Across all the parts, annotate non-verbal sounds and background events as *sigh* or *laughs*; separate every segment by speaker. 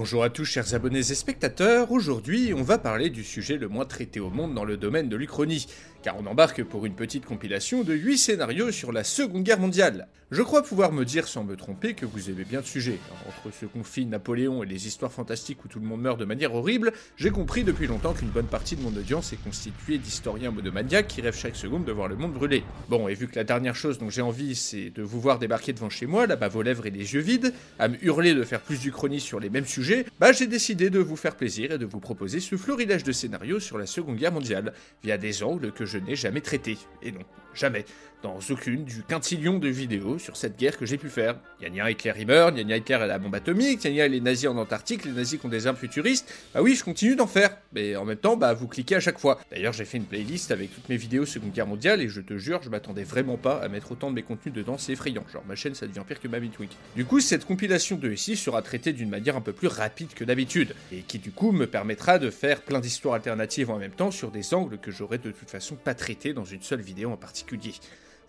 Speaker 1: Bonjour à tous chers abonnés et spectateurs, aujourd'hui on va parler du sujet le moins traité au monde dans le domaine de l'Uchronie, car on embarque pour une petite compilation de 8 scénarios sur la Seconde Guerre mondiale. Je crois pouvoir me dire sans me tromper que vous aimez bien le sujet. Entre ce conflit Napoléon et les histoires fantastiques où tout le monde meurt de manière horrible, j'ai compris depuis longtemps qu'une bonne partie de mon audience est constituée d'historiens monomaniaques qui rêvent chaque seconde de voir le monde brûler. Bon, et vu que la dernière chose dont j'ai envie c'est de vous voir débarquer devant chez moi, là-bas vos lèvres et les yeux vides, à me hurler de faire plus d'Uchronie sur les mêmes sujets, bah j'ai décidé de vous faire plaisir et de vous proposer ce florilège de scénarios sur la Seconde Guerre mondiale, via des angles que je n'ai jamais traités. Et non, jamais, dans aucune du quintillion de vidéos sur cette guerre que j'ai pu faire. Gna gna Hitler il meurt, Hitler a la bombe atomique, gna gna les nazis en Antarctique, les nazis qui ont des armes futuristes. Bah oui, je continue d'en faire, mais en même temps, bah vous cliquez à chaque fois. D'ailleurs, j'ai fait une playlist avec toutes mes vidéos Seconde Guerre mondiale et je te jure, je m'attendais vraiment pas à mettre autant de mes contenus dedans, c'est effrayant. Genre, ma chaîne ça devient pire que ma Bitwig. Du coup, cette compilation de ici sera traitée d'une manière un peu plus rapide que d'habitude, et qui du coup me permettra de faire plein d'histoires alternatives en même temps sur des angles que j'aurais de toute façon pas traités dans une seule vidéo en particulier.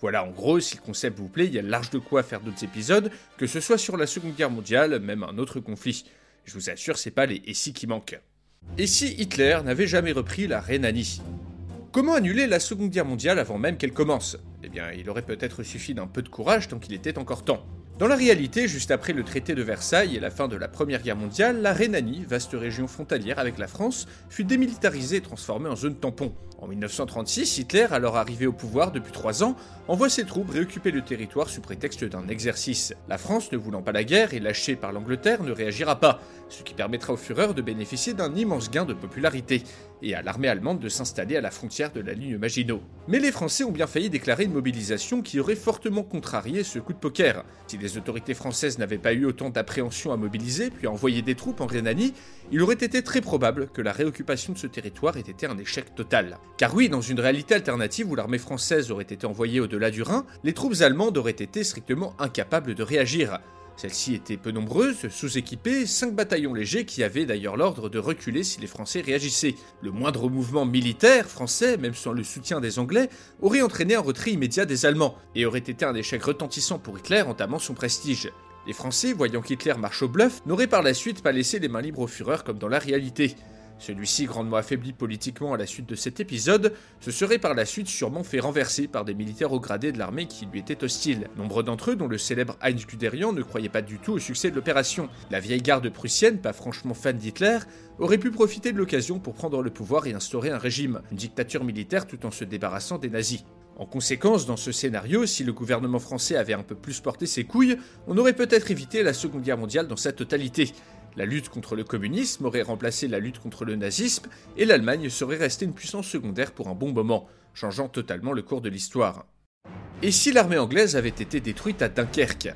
Speaker 1: Voilà, en gros, si le concept vous plaît, il y a large de quoi faire d'autres épisodes, que ce soit sur la Seconde Guerre mondiale, même un autre conflit. Je vous assure, c'est pas les si qui manquent. Et si Hitler n'avait jamais repris la Rhénanie Comment annuler la Seconde Guerre mondiale avant même qu'elle commence? Eh bien, il aurait peut-être suffi d'un peu de courage tant qu'il était encore temps. Dans la réalité, juste après le traité de Versailles et la fin de la Première Guerre mondiale, la Rhénanie, vaste région frontalière avec la France, fut démilitarisée et transformée en zone tampon. En 1936, Hitler, alors arrivé au pouvoir depuis trois ans, envoie ses troupes réoccuper le territoire sous prétexte d'un exercice. La France, ne voulant pas la guerre et lâchée par l'Angleterre, ne réagira pas, ce qui permettra au Führer de bénéficier d'un immense gain de popularité, et à l'armée allemande de s'installer à la frontière de la ligne Maginot. Mais les Français ont bien failli déclarer une mobilisation qui aurait fortement contrarié ce coup de poker. Autorités françaises n'avaient pas eu autant d'appréhension à mobiliser, puis à envoyer des troupes en Rhénanie, il aurait été très probable que la réoccupation de ce territoire ait été un échec total. Car oui, dans une réalité alternative où l'armée française aurait été envoyée au-delà du Rhin, les troupes allemandes auraient été strictement incapables de réagir. Celles-ci étaient peu nombreuses, sous-équipées, 5 bataillons légers qui avaient d'ailleurs l'ordre de reculer si les Français réagissaient. Le moindre mouvement militaire français, même sans le soutien des Anglais, aurait entraîné un retrait immédiat des Allemands, et aurait été un échec retentissant pour Hitler entamant son prestige. Les Français, voyant qu'Hitler marche au bluff, n'auraient par la suite pas laissé les mains libres au Führer comme dans la réalité. Celui-ci, grandement affaibli politiquement à la suite de cet épisode, se serait par la suite sûrement fait renverser par des militaires au gradé de l'armée qui lui étaient hostiles. Nombre d'entre eux, dont le célèbre Heinz Guderian, ne croyaient pas du tout au succès de l'opération. La vieille garde prussienne, pas franchement fan d'Hitler, aurait pu profiter de l'occasion pour prendre le pouvoir et instaurer un régime, une dictature militaire tout en se débarrassant des nazis. En conséquence, dans ce scénario, si le gouvernement français avait un peu plus porté ses couilles, on aurait peut-être évité la Seconde Guerre mondiale dans sa totalité. La lutte contre le communisme aurait remplacé la lutte contre le nazisme, et l'Allemagne serait restée une puissance secondaire pour un bon moment, changeant totalement le cours de l'histoire. Et si l'armée anglaise avait été détruite à Dunkerque?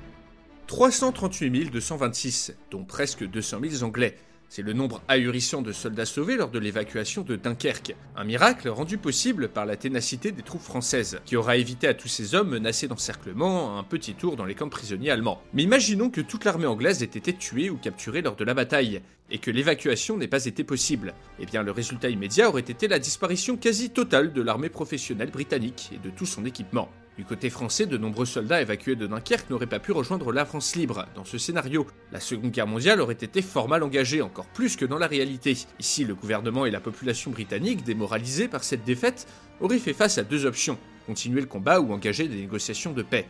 Speaker 1: 338 226, dont presque 200 000 Anglais. C'est le nombre ahurissant de soldats sauvés lors de l'évacuation de Dunkerque. Un miracle rendu possible par la ténacité des troupes françaises, qui aura évité à tous ces hommes menacés d'encerclement un petit tour dans les camps prisonniers allemands. Mais imaginons que toute l'armée anglaise ait été tuée ou capturée lors de la bataille, et que l'évacuation n'ait pas été possible. Eh bien, le résultat immédiat aurait été la disparition quasi totale de l'armée professionnelle britannique et de tout son équipement. Du côté français, de nombreux soldats évacués de Dunkerque n'auraient pas pu rejoindre la France libre. Dans ce scénario, la Seconde Guerre mondiale aurait été fort mal engagée, encore plus que dans la réalité. Ici, le gouvernement et la population britannique, démoralisés par cette défaite, auraient fait face à deux options continuer le combat ou engager des négociations de paix.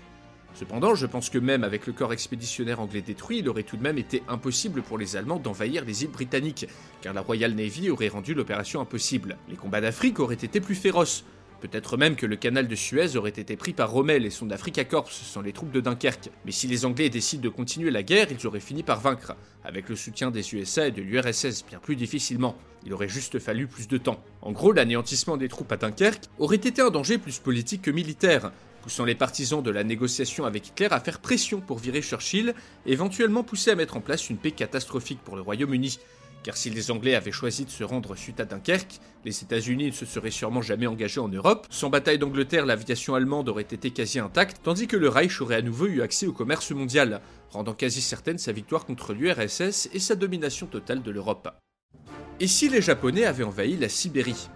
Speaker 1: Cependant, je pense que même avec le corps expéditionnaire anglais détruit, il aurait tout de même été impossible pour les Allemands d'envahir les îles britanniques, car la Royal Navy aurait rendu l'opération impossible. Les combats d'Afrique auraient été plus féroces, Peut-être même que le canal de Suez aurait été pris par Rommel et son Africa Corps sans les troupes de Dunkerque. Mais si les Anglais décident de continuer la guerre, ils auraient fini par vaincre, avec le soutien des USA et de l'URSS bien plus difficilement. Il aurait juste fallu plus de temps. En gros, l'anéantissement des troupes à Dunkerque aurait été un danger plus politique que militaire, poussant les partisans de la négociation avec Hitler à faire pression pour virer Churchill, éventuellement pousser à mettre en place une paix catastrophique pour le Royaume-Uni car si les Anglais avaient choisi de se rendre suite à Dunkerque, les États-Unis ne se seraient sûrement jamais engagés en Europe. Sans bataille d'Angleterre, l'aviation allemande aurait été quasi intacte, tandis que le Reich aurait à nouveau eu accès au commerce mondial, rendant quasi certaine sa victoire contre l'URSS et sa domination totale de l'Europe. Et si les Japonais avaient envahi la Sibérie?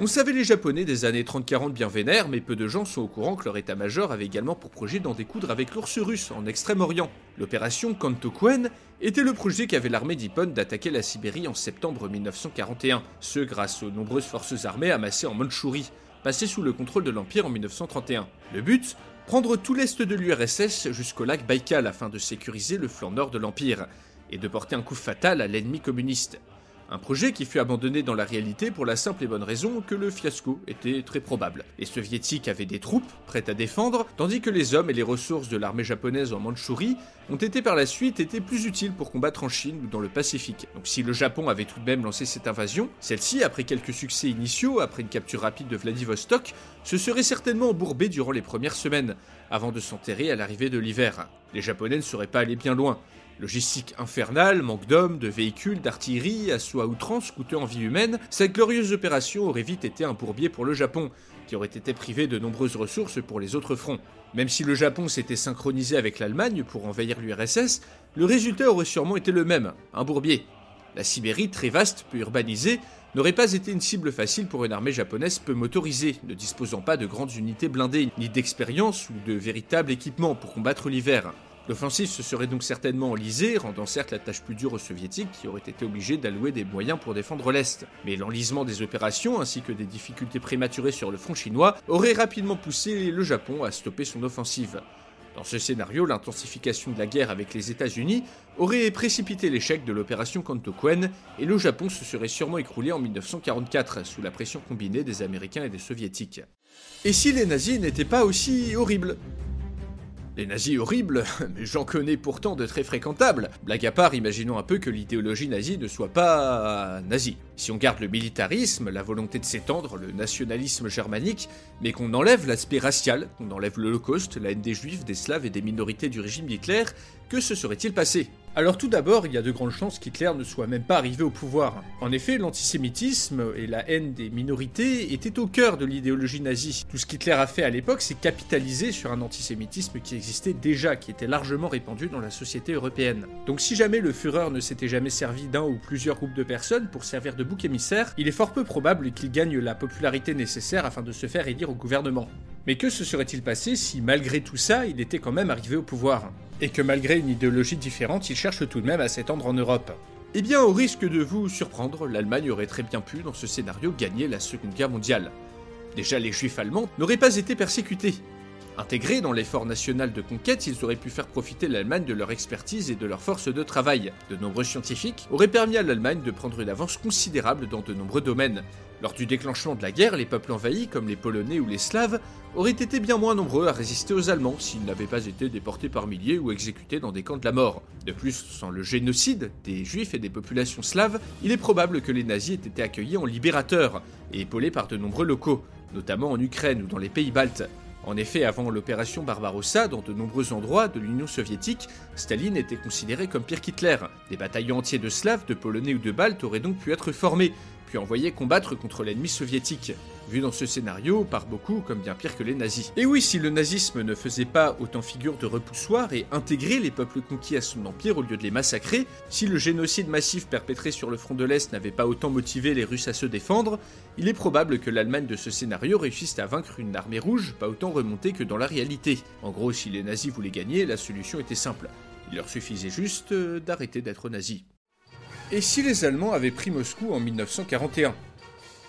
Speaker 1: On savait les Japonais des années 30-40 bien vénères, mais peu de gens sont au courant que leur état-major avait également pour projet d'en découdre avec l'ours russe en Extrême-Orient. L'opération Kantokuen était le projet qu'avait l'armée d'Ippon d'attaquer la Sibérie en septembre 1941, ce grâce aux nombreuses forces armées amassées en Mandchourie, passées sous le contrôle de l'Empire en 1931. Le but Prendre tout l'est de l'URSS jusqu'au lac Baïkal afin de sécuriser le flanc nord de l'Empire, et de porter un coup fatal à l'ennemi communiste. Un projet qui fut abandonné dans la réalité pour la simple et bonne raison que le fiasco était très probable. Les soviétiques avaient des troupes prêtes à défendre, tandis que les hommes et les ressources de l'armée japonaise en Mandchourie ont été par la suite été plus utiles pour combattre en Chine ou dans le Pacifique. Donc si le Japon avait tout de même lancé cette invasion, celle-ci, après quelques succès initiaux, après une capture rapide de Vladivostok, se serait certainement embourbée durant les premières semaines, avant de s'enterrer à l'arrivée de l'hiver. Les Japonais ne seraient pas allés bien loin. Logistique infernale, manque d'hommes, de véhicules, d'artillerie, assaut à outrance, coûteux en vie humaine, cette glorieuse opération aurait vite été un bourbier pour le Japon, qui aurait été privé de nombreuses ressources pour les autres fronts. Même si le Japon s'était synchronisé avec l'Allemagne pour envahir l'URSS, le résultat aurait sûrement été le même, un bourbier. La Sibérie, très vaste, peu urbanisée, n'aurait pas été une cible facile pour une armée japonaise peu motorisée, ne disposant pas de grandes unités blindées, ni d'expérience ou de véritable équipement pour combattre l'hiver. L'offensive se serait donc certainement enlisée, rendant certes la tâche plus dure aux soviétiques qui auraient été obligés d'allouer des moyens pour défendre l'Est. Mais l'enlisement des opérations ainsi que des difficultés prématurées sur le front chinois aurait rapidement poussé le Japon à stopper son offensive. Dans ce scénario, l'intensification de la guerre avec les États-Unis aurait précipité l'échec de l'opération Kantokuen et le Japon se serait sûrement écroulé en 1944 sous la pression combinée des Américains et des Soviétiques. Et si les nazis n'étaient pas aussi horribles? Les nazis horribles, *laughs* mais j'en connais pourtant de très fréquentables. Blague à part, imaginons un peu que l'idéologie nazie ne soit pas nazie. Si on garde le militarisme, la volonté de s'étendre, le nationalisme germanique, mais qu'on enlève l'aspect racial, qu'on enlève l'Holocauste, la haine des juifs, des slaves et des minorités du régime d'Hitler, que se serait-il passé? Alors tout d'abord, il y a de grandes chances qu'Hitler ne soit même pas arrivé au pouvoir. En effet, l'antisémitisme et la haine des minorités étaient au cœur de l'idéologie nazie. Tout ce qu'Hitler a fait à l'époque, c'est capitaliser sur un antisémitisme qui existait déjà, qui était largement répandu dans la société européenne. Donc si jamais le Führer ne s'était jamais servi d'un ou plusieurs groupes de personnes pour servir de bouc émissaire, il est fort peu probable qu'il gagne la popularité nécessaire afin de se faire élire au gouvernement. Mais que se serait-il passé si malgré tout ça, il était quand même arrivé au pouvoir? Et que malgré une idéologie différente, il cherche tout de même à s'étendre en Europe? Eh bien, au risque de vous surprendre, l'Allemagne aurait très bien pu, dans ce scénario, gagner la Seconde Guerre mondiale. Déjà, les juifs allemands n'auraient pas été persécutés. Intégrés dans l'effort national de conquête, ils auraient pu faire profiter l'Allemagne de leur expertise et de leur force de travail. De nombreux scientifiques auraient permis à l'Allemagne de prendre une avance considérable dans de nombreux domaines, lors du déclenchement de la guerre, les peuples envahis, comme les Polonais ou les Slaves, auraient été bien moins nombreux à résister aux Allemands s'ils n'avaient pas été déportés par milliers ou exécutés dans des camps de la mort. De plus, sans le génocide des Juifs et des populations slaves, il est probable que les nazis aient été accueillis en libérateurs et épaulés par de nombreux locaux, notamment en Ukraine ou dans les pays baltes. En effet, avant l'opération Barbarossa, dans de nombreux endroits de l'Union soviétique, Staline était considéré comme pire qu'Hitler. Des bataillons entiers de Slaves, de Polonais ou de Baltes auraient donc pu être formés, puis envoyés combattre contre l'ennemi soviétique vu dans ce scénario par beaucoup comme bien pire que les nazis. Et oui, si le nazisme ne faisait pas autant figure de repoussoir et intégrer les peuples conquis à son empire au lieu de les massacrer, si le génocide massif perpétré sur le front de l'Est n'avait pas autant motivé les Russes à se défendre, il est probable que l'Allemagne de ce scénario réussisse à vaincre une armée rouge pas autant remontée que dans la réalité. En gros, si les nazis voulaient gagner, la solution était simple. Il leur suffisait juste euh, d'arrêter d'être nazis. Et si les Allemands avaient pris Moscou en 1941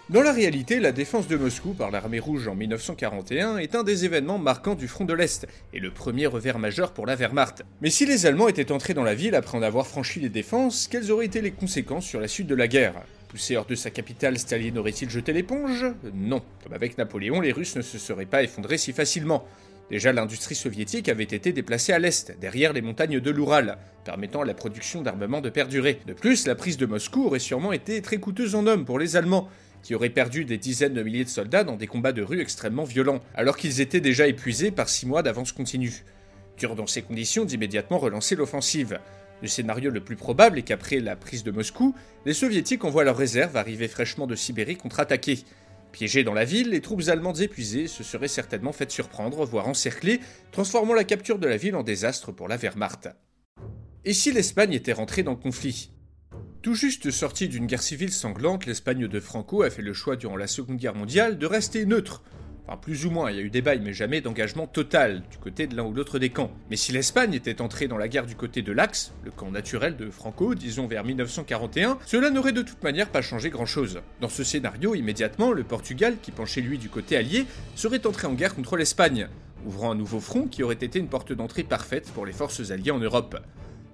Speaker 1: dans la réalité, la défense de Moscou par l'armée rouge en 1941 est un des événements marquants du front de l'Est, et le premier revers majeur pour la Wehrmacht. Mais si les Allemands étaient entrés dans la ville après en avoir franchi les défenses, quelles auraient été les conséquences sur la suite de la guerre? Poussé hors de sa capitale, Staline aurait-il jeté l'éponge? Non. Comme avec Napoléon, les Russes ne se seraient pas effondrés si facilement. Déjà, l'industrie soviétique avait été déplacée à l'est, derrière les montagnes de l'Oural, permettant la production d'armements de perdurer. De plus, la prise de Moscou aurait sûrement été très coûteuse en hommes pour les Allemands, qui auraient perdu des dizaines de milliers de soldats dans des combats de rue extrêmement violents, alors qu'ils étaient déjà épuisés par six mois d'avance continue. Dur dans ces conditions d'immédiatement relancer l'offensive. Le scénario le plus probable est qu'après la prise de Moscou, les soviétiques envoient leurs réserves arrivées fraîchement de Sibérie contre-attaquer. Piégés dans la ville, les troupes allemandes épuisées se seraient certainement faites surprendre, voire encercler, transformant la capture de la ville en désastre pour la Wehrmacht. Et si l'Espagne était rentrée dans le conflit? Tout juste sortie d'une guerre civile sanglante, l'Espagne de Franco a fait le choix durant la Seconde Guerre mondiale de rester neutre. Enfin, plus ou moins, il y a eu des bails, mais jamais d'engagement total du côté de l'un ou l'autre des camps. Mais si l'Espagne était entrée dans la guerre du côté de l'Axe, le camp naturel de Franco, disons vers 1941, cela n'aurait de toute manière pas changé grand-chose. Dans ce scénario, immédiatement, le Portugal, qui penchait lui du côté allié, serait entré en guerre contre l'Espagne, ouvrant un nouveau front qui aurait été une porte d'entrée parfaite pour les forces alliées en Europe.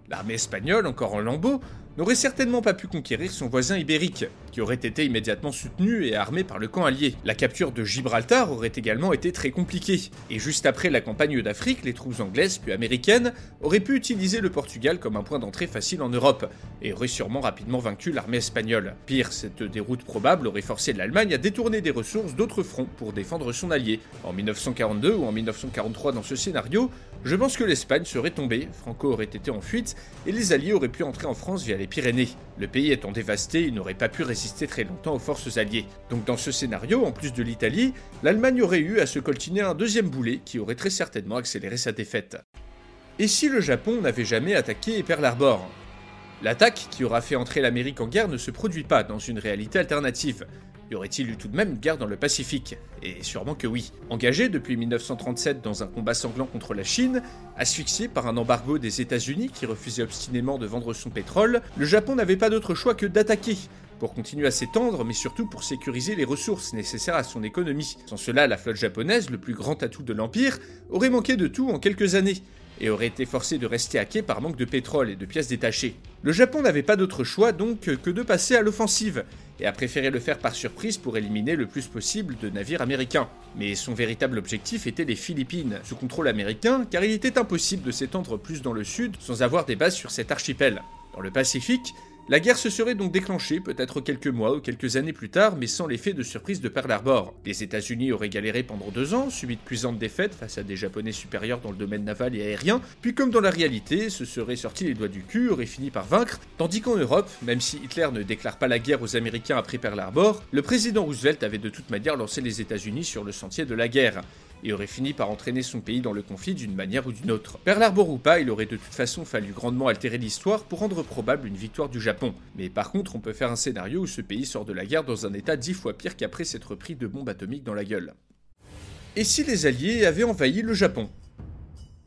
Speaker 1: L'armée espagnole, encore en lambeaux, n'aurait certainement pas pu conquérir son voisin ibérique, qui aurait été immédiatement soutenu et armé par le camp allié. La capture de Gibraltar aurait également été très compliquée, et juste après la campagne d'Afrique, les troupes anglaises puis américaines auraient pu utiliser le Portugal comme un point d'entrée facile en Europe, et auraient sûrement rapidement vaincu l'armée espagnole. Pire, cette déroute probable aurait forcé l'Allemagne à détourner des ressources d'autres fronts pour défendre son allié. En 1942 ou en 1943 dans ce scénario, je pense que l'Espagne serait tombée, Franco aurait été en fuite, et les Alliés auraient pu entrer en France via les Pyrénées. Le pays étant dévasté, il n'aurait pas pu résister très longtemps aux forces alliées. Donc dans ce scénario, en plus de l'Italie, l'Allemagne aurait eu à se coltiner un deuxième boulet qui aurait très certainement accéléré sa défaite. Et si le Japon n'avait jamais attaqué Pearl Harbor? L'attaque qui aura fait entrer l'Amérique en guerre ne se produit pas dans une réalité alternative. Y aurait-il eu tout de même une guerre dans le Pacifique? Et sûrement que oui. Engagé depuis 1937 dans un combat sanglant contre la Chine, asphyxié par un embargo des États-Unis qui refusait obstinément de vendre son pétrole, le Japon n'avait pas d'autre choix que d'attaquer, pour continuer à s'étendre, mais surtout pour sécuriser les ressources nécessaires à son économie. Sans cela, la flotte japonaise, le plus grand atout de l'Empire, aurait manqué de tout en quelques années, et aurait été forcé de rester à quai par manque de pétrole et de pièces détachées. Le Japon n'avait pas d'autre choix donc que de passer à l'offensive, et a préféré le faire par surprise pour éliminer le plus possible de navires américains. Mais son véritable objectif était les Philippines, sous contrôle américain, car il était impossible de s'étendre plus dans le sud sans avoir des bases sur cet archipel. Dans le Pacifique, la guerre se serait donc déclenchée peut-être quelques mois ou quelques années plus tard, mais sans l'effet de surprise de Pearl Harbor. Les États-Unis auraient galéré pendant deux ans, subi de cuisantes défaites face à des Japonais supérieurs dans le domaine naval et aérien, puis comme dans la réalité, se seraient sortis les doigts du cul, auraient fini par vaincre, tandis qu'en Europe, même si Hitler ne déclare pas la guerre aux Américains après Pearl Harbor, le président Roosevelt avait de toute manière lancé les États-Unis sur le sentier de la guerre et aurait fini par entraîner son pays dans le conflit d'une manière ou d'une autre. Ou pas, il aurait de toute façon fallu grandement altérer l'histoire pour rendre probable une victoire du Japon. Mais par contre, on peut faire un scénario où ce pays sort de la guerre dans un état dix fois pire qu'après s'être pris de bombes atomiques dans la gueule. Et si les Alliés avaient envahi le Japon?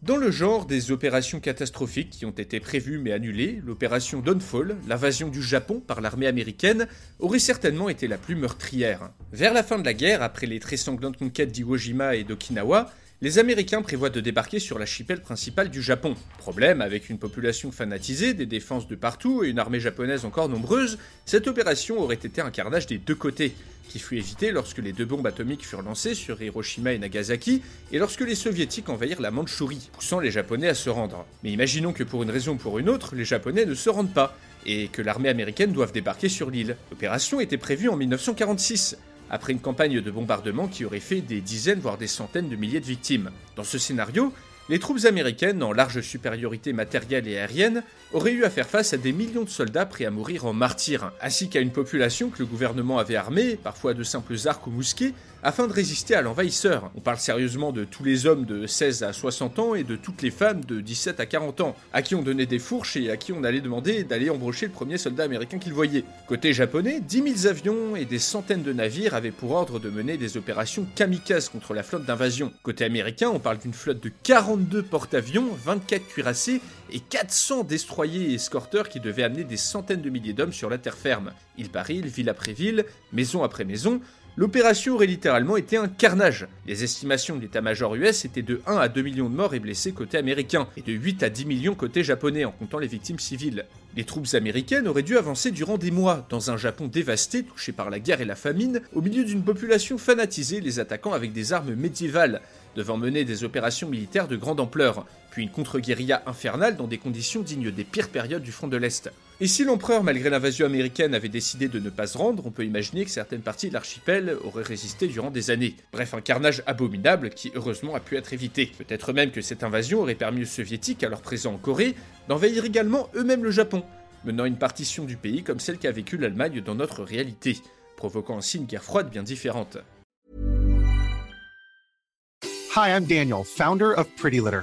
Speaker 1: Dans le genre des opérations catastrophiques qui ont été prévues mais annulées, l'opération Dawnfall, l'invasion du Japon par l'armée américaine, aurait certainement été la plus meurtrière. Vers la fin de la guerre, après les très sanglantes conquêtes d'Iwo Jima et d'Okinawa, les Américains prévoient de débarquer sur l'archipel principal du Japon. Problème, avec une population fanatisée, des défenses de partout et une armée japonaise encore nombreuse, cette opération aurait été un carnage des deux côtés, qui fut évité lorsque les deux bombes atomiques furent lancées sur Hiroshima et Nagasaki, et lorsque les soviétiques envahirent la Mandchourie, poussant les Japonais à se rendre. Mais imaginons que pour une raison ou pour une autre, les Japonais ne se rendent pas, et que l'armée américaine doive débarquer sur l'île. L'opération était prévue en 1946, après une campagne de bombardement qui aurait fait des dizaines voire des centaines de milliers de victimes. Dans ce scénario, les troupes américaines, en large supériorité matérielle et aérienne, auraient eu à faire face à des millions de soldats prêts à mourir en martyrs, ainsi qu'à une population que le gouvernement avait armée, parfois de simples arcs ou mousquets, afin de résister à l'envahisseur. On parle sérieusement de tous les hommes de 16 à 60 ans et de toutes les femmes de 17 à 40 ans, à qui on donnait des fourches et à qui on allait demander d'aller embrocher le premier soldat américain qu'ils voyaient. Côté japonais, 10 000 avions et des centaines de navires avaient pour ordre de mener des opérations kamikazes contre la flotte d'invasion. Côté américain, on parle d'une flotte de 42 porte-avions, 24 cuirassés et 400 destroyers et escorteurs qui devaient amener des centaines de milliers d'hommes sur la terre ferme. Île par île, ville après ville, maison après maison, L'opération aurait littéralement été un carnage. Les estimations de l'état-major US étaient de 1 à 2 millions de morts et blessés côté américain, et de 8 à 10 millions côté japonais en comptant les victimes civiles. Les troupes américaines auraient dû avancer durant des mois, dans un Japon dévasté, touché par la guerre et la famine, au milieu d'une population fanatisée les attaquant avec des armes médiévales, devant mener des opérations militaires de grande ampleur, une contre-guérilla infernale dans des conditions dignes des pires périodes du front de l'Est. Et si l'empereur, malgré l'invasion américaine, avait décidé de ne pas se rendre, on peut imaginer que certaines parties de l'archipel auraient résisté durant des années. Bref, un carnage abominable qui heureusement a pu être évité. Peut-être même que cette invasion aurait permis aux soviétiques, alors présents en Corée, d'envahir également eux-mêmes le Japon, menant une partition du pays comme celle qu'a vécue l'Allemagne dans notre réalité, provoquant ainsi une guerre froide bien différente.
Speaker 2: Hi, I'm Daniel, founder of Pretty Litter.